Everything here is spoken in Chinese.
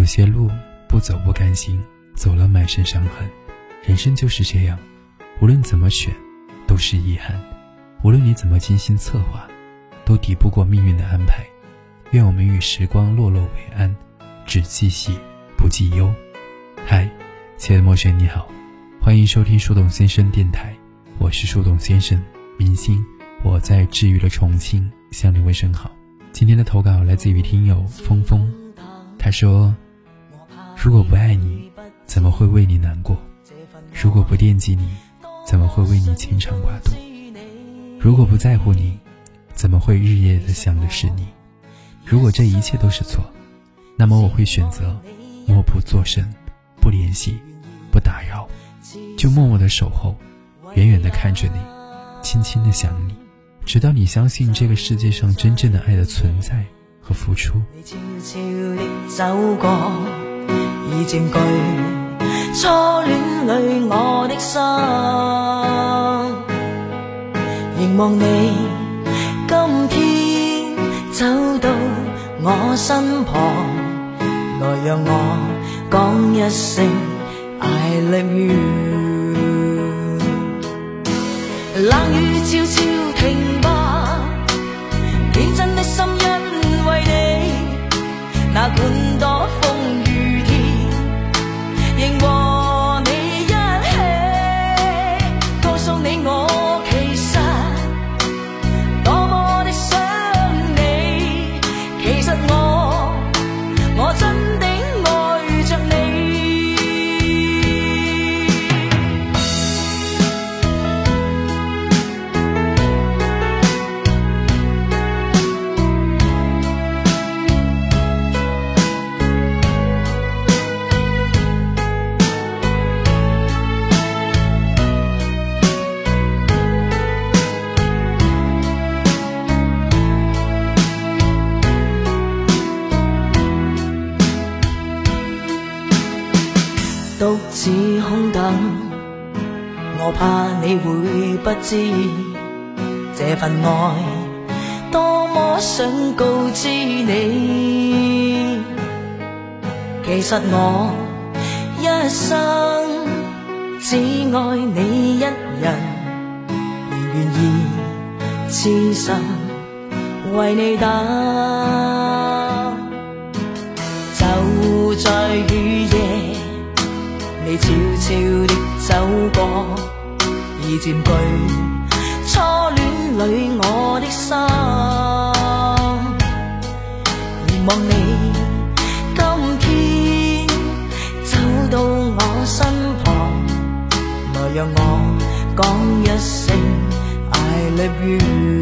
有些路不走不甘心，走了满身伤痕。人生就是这样，无论怎么选，都是遗憾。无论你怎么精心策划，都抵不过命运的安排。愿我们与时光落落为安，只记喜不记忧。嗨，亲爱的陌生人，你好，欢迎收听树洞先生电台，我是树洞先生明星，我在治愈了重庆，向你问声好。今天的投稿来自于听友峰峰，他说：“如果不爱你，怎么会为你难过？如果不惦记你，怎么会为你牵肠挂肚？如果不在乎你，怎么会日夜的想的是你？”如果这一切都是错，那么我会选择默不作声，不联系，不打扰，就默默的守候，远远的看着你，轻轻的想你，直到你相信这个世界上真正的爱的存在和付出。已占据初恋里我的心，凝望你，今天走到。我身旁，来让我讲一声 I love you。冷雨悄悄停吧，天真的心因为你，那管独自空等，我怕你会不知这份爱多么想告知你。其实我一生只爱你一人，仍愿意痴心为你等，就在雨。你悄悄地走过，已占据初恋里我的心。凝望你，今天走到我身旁，来让我讲一声 I love you。